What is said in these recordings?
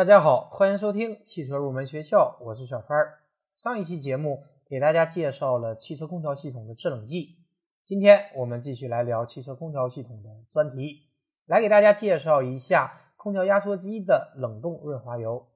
大家好，欢迎收听汽车入门学校，我是小川。上一期节目给大家介绍了汽车空调系统的制冷剂，今天我们继续来聊汽车空调系统的专题，来给大家介绍一下空调压缩机的冷冻润滑油。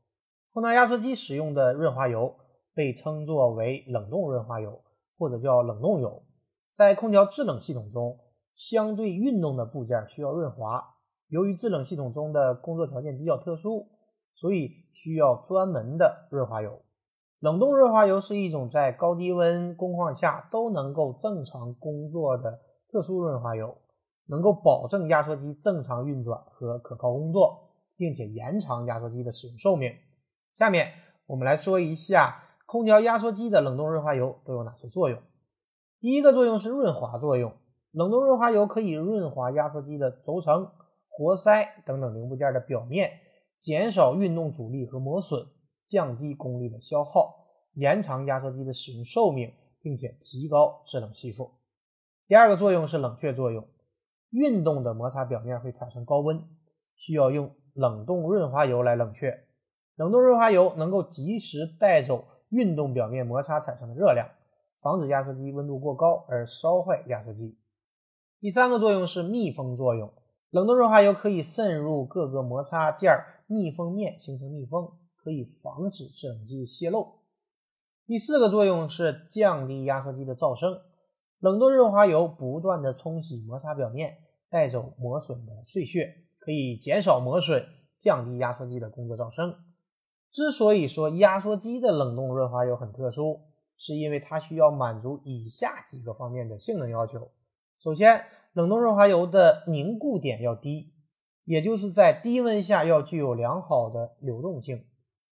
空调压缩机使用的润滑油被称作为冷冻润滑油，或者叫冷冻油。在空调制冷系统中，相对运动的部件需要润滑。由于制冷系统中的工作条件比较特殊，所以需要专门的润滑油。冷冻润滑油是一种在高低温工况下都能够正常工作的特殊润滑油，能够保证压缩机正常运转和可靠工作，并且延长压缩机的使用寿命。下面我们来说一下空调压缩机的冷冻润滑油都有哪些作用。第一个作用是润滑作用，冷冻润滑油可以润滑压缩机的轴承。活塞等等零部件的表面，减少运动阻力和磨损，降低功率的消耗，延长压缩机的使用寿命，并且提高制冷系数。第二个作用是冷却作用，运动的摩擦表面会产生高温，需要用冷冻润滑油来冷却。冷冻润滑油能够及时带走运动表面摩擦产生的热量，防止压缩机温度过高而烧坏压缩机。第三个作用是密封作用。冷冻润滑油可以渗入各个摩擦件密封面，形成密封，可以防止制冷剂泄漏。第四个作用是降低压缩机的噪声。冷冻润滑油不断的冲洗摩擦表面，带走磨损的碎屑，可以减少磨损，降低压缩机的工作噪声。之所以说压缩机的冷冻润滑油很特殊，是因为它需要满足以下几个方面的性能要求。首先，冷冻润滑油的凝固点要低，也就是在低温下要具有良好的流动性。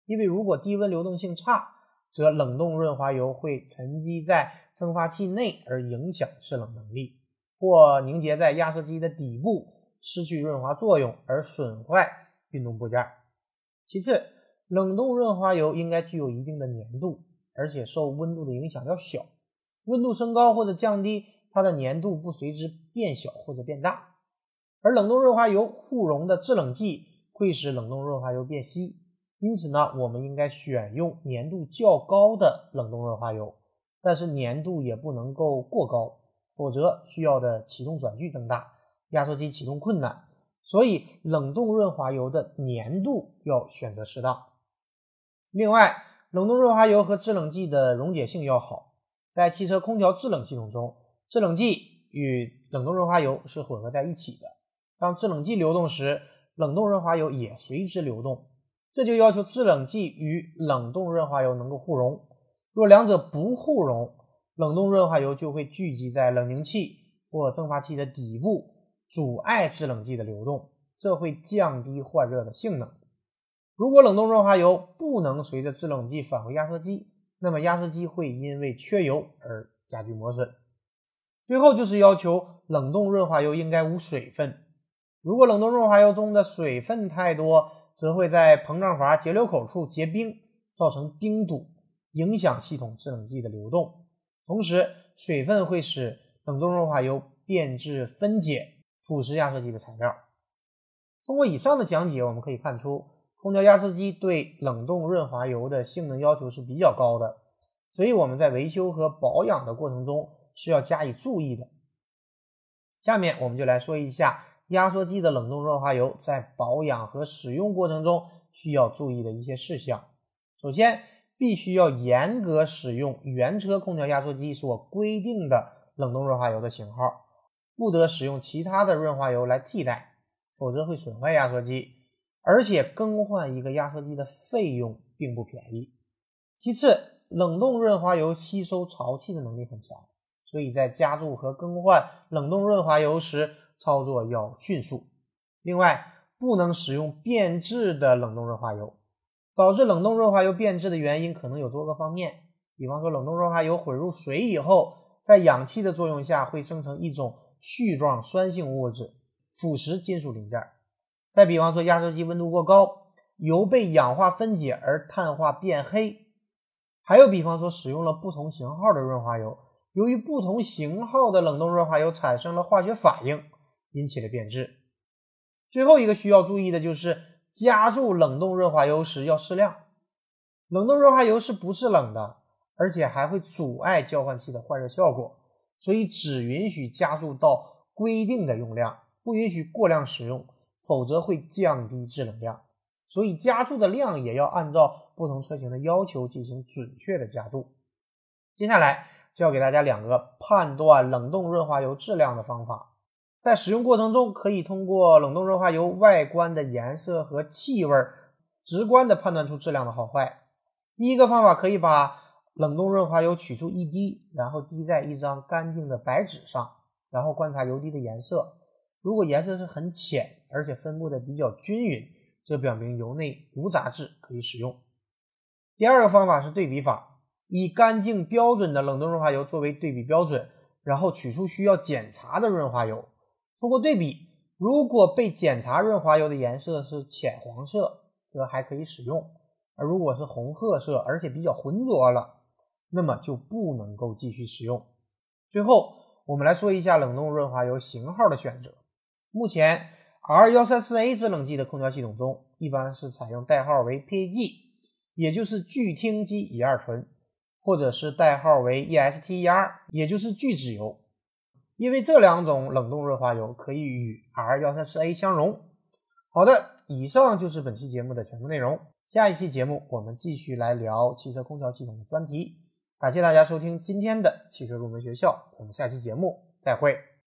因为如果低温流动性差，则冷冻润滑油会沉积在蒸发器内而影响制冷能力，或凝结在压缩机的底部失去润滑作用而损坏运动部件。其次，冷冻润滑油应该具有一定的粘度，而且受温度的影响要小。温度升高或者降低。它的粘度不随之变小或者变大，而冷冻润滑油互溶的制冷剂会使冷冻润滑油变稀，因此呢，我们应该选用粘度较高的冷冻润滑油，但是粘度也不能够过高，否则需要的启动转距增大，压缩机启动困难。所以，冷冻润滑油的粘度要选择适当。另外，冷冻润滑油和制冷剂的溶解性要好，在汽车空调制冷系统中。制冷剂与冷冻润滑油是混合在一起的。当制冷剂流动时，冷冻润滑油也随之流动。这就要求制冷剂与冷冻润滑油能够互溶。若两者不互溶，冷冻润滑油就会聚集在冷凝器或蒸发器的底部，阻碍制冷剂的流动，这会降低换热的性能。如果冷冻润滑油不能随着制冷剂返回压缩机，那么压缩机会因为缺油而加剧磨损。最后就是要求冷冻润滑油应该无水分。如果冷冻润滑油中的水分太多，则会在膨胀阀节流口处结冰，造成冰堵，影响系统制冷剂的流动。同时，水分会使冷冻润滑油变质分解，腐蚀压缩机的材料。通过以上的讲解，我们可以看出，空调压缩机对冷冻润滑油的性能要求是比较高的，所以我们在维修和保养的过程中。是要加以注意的。下面我们就来说一下压缩机的冷冻润滑油在保养和使用过程中需要注意的一些事项。首先，必须要严格使用原车空调压缩机所规定的冷冻润滑油的型号，不得使用其他的润滑油来替代，否则会损坏压缩机。而且，更换一个压缩机的费用并不便宜。其次，冷冻润滑油吸收潮气的能力很强。所以在加注和更换冷冻润滑油时，操作要迅速。另外，不能使用变质的冷冻润滑油。导致冷冻润滑油变质的原因可能有多个方面，比方说冷冻润滑油混入水以后，在氧气的作用下会生成一种絮状酸性物质，腐蚀金属零件。再比方说压缩机温度过高，油被氧化分解而碳化变黑。还有比方说使用了不同型号的润滑油。由于不同型号的冷冻润滑油产生了化学反应，引起了变质。最后一个需要注意的就是加注冷冻润滑油时要适量。冷冻润滑油是不制冷的，而且还会阻碍交换器的换热效果，所以只允许加注到规定的用量，不允许过量使用，否则会降低制冷量。所以加注的量也要按照不同车型的要求进行准确的加注。接下来教给大家两个判断冷冻润滑油质量的方法，在使用过程中可以通过冷冻润滑油外观的颜色和气味，直观的判断出质量的好坏。第一个方法可以把冷冻润滑油取出一滴，然后滴在一张干净的白纸上，然后观察油滴的颜色，如果颜色是很浅，而且分布的比较均匀。这表明油内无杂质，可以使用。第二个方法是对比法，以干净标准的冷冻润滑油作为对比标准，然后取出需要检查的润滑油，通过对比，如果被检查润滑油的颜色是浅黄色，则还可以使用；而如果是红褐色，而且比较浑浊了，那么就不能够继续使用。最后，我们来说一下冷冻润滑油型号的选择。目前。R 幺三四 A 制冷剂的空调系统中，一般是采用代号为 PAG，也就是聚烃基乙二醇，或者是代号为 ESTER，也就是聚酯油，因为这两种冷冻润滑油可以与 R 幺三四 A 相融。好的，以上就是本期节目的全部内容。下一期节目我们继续来聊汽车空调系统的专题。感谢大家收听今天的汽车入门学校，我们下期节目再会。